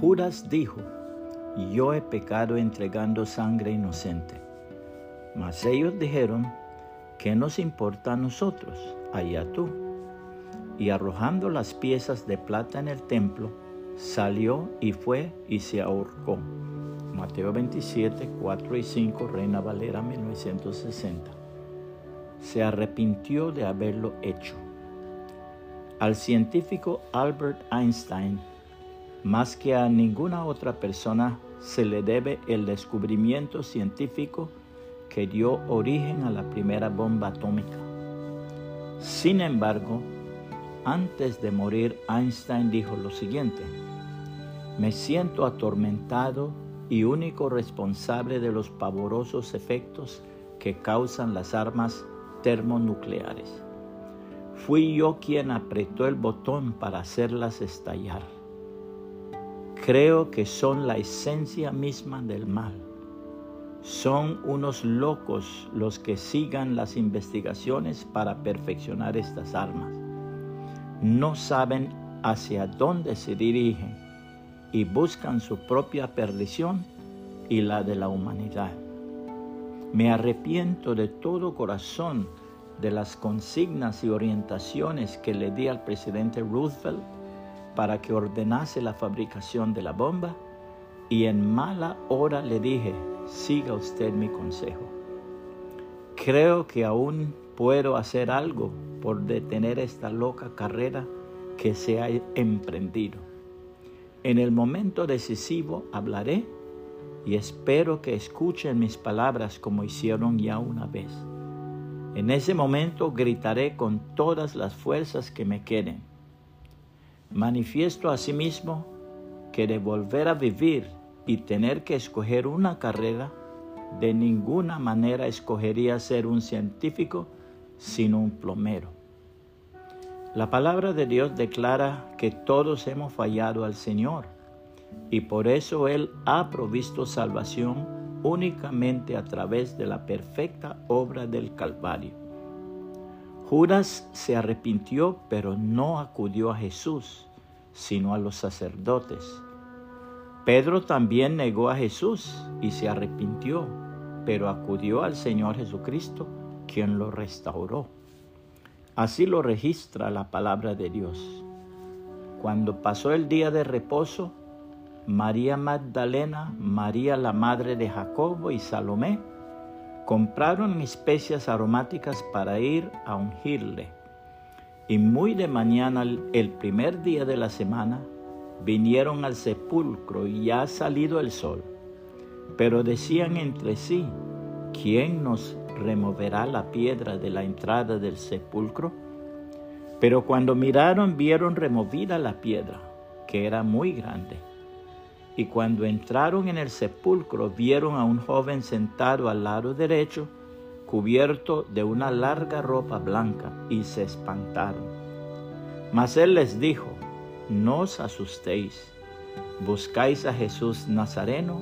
Judas dijo, yo he pecado entregando sangre inocente. Mas ellos dijeron, ¿qué nos importa a nosotros? Allá tú. Y arrojando las piezas de plata en el templo, salió y fue y se ahorcó. Mateo 27, 4 y 5, Reina Valera 1960. Se arrepintió de haberlo hecho. Al científico Albert Einstein, más que a ninguna otra persona, se le debe el descubrimiento científico que dio origen a la primera bomba atómica. Sin embargo, antes de morir, Einstein dijo lo siguiente, me siento atormentado y único responsable de los pavorosos efectos que causan las armas termonucleares. Fui yo quien apretó el botón para hacerlas estallar. Creo que son la esencia misma del mal. Son unos locos los que sigan las investigaciones para perfeccionar estas armas. No saben hacia dónde se dirigen y buscan su propia perdición y la de la humanidad. Me arrepiento de todo corazón de las consignas y orientaciones que le di al presidente Roosevelt para que ordenase la fabricación de la bomba y en mala hora le dije, siga usted mi consejo. Creo que aún puedo hacer algo por detener esta loca carrera que se ha emprendido. En el momento decisivo hablaré y espero que escuchen mis palabras como hicieron ya una vez. En ese momento gritaré con todas las fuerzas que me queden. Manifiesto asimismo que de volver a vivir y tener que escoger una carrera, de ninguna manera escogería ser un científico, sino un plomero. La palabra de Dios declara que todos hemos fallado al Señor y por eso Él ha provisto salvación únicamente a través de la perfecta obra del Calvario. Judas se arrepintió, pero no acudió a Jesús, sino a los sacerdotes. Pedro también negó a Jesús y se arrepintió, pero acudió al Señor Jesucristo, quien lo restauró. Así lo registra la palabra de Dios. Cuando pasó el día de reposo, María Magdalena, María la madre de Jacobo y Salomé compraron especias aromáticas para ir a ungirle. Y muy de mañana, el primer día de la semana, vinieron al sepulcro y ya ha salido el sol. Pero decían entre sí, ¿quién nos removerá la piedra de la entrada del sepulcro? Pero cuando miraron vieron removida la piedra, que era muy grande. Y cuando entraron en el sepulcro vieron a un joven sentado al lado derecho, cubierto de una larga ropa blanca, y se espantaron. Mas él les dijo, no os asustéis, buscáis a Jesús Nazareno,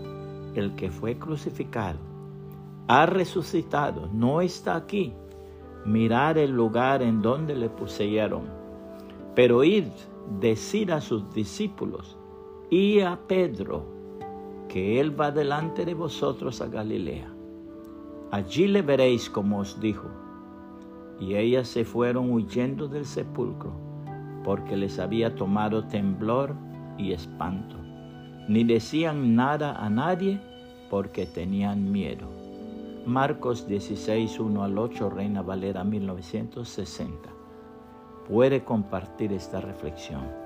el que fue crucificado. Ha resucitado, no está aquí. Mirad el lugar en donde le pusieron. Pero id, decid a sus discípulos, y a Pedro, que él va delante de vosotros a Galilea. Allí le veréis como os dijo. Y ellas se fueron huyendo del sepulcro, porque les había tomado temblor y espanto. Ni decían nada a nadie, porque tenían miedo. Marcos 16, 1 al 8, Reina Valera 1960. Puede compartir esta reflexión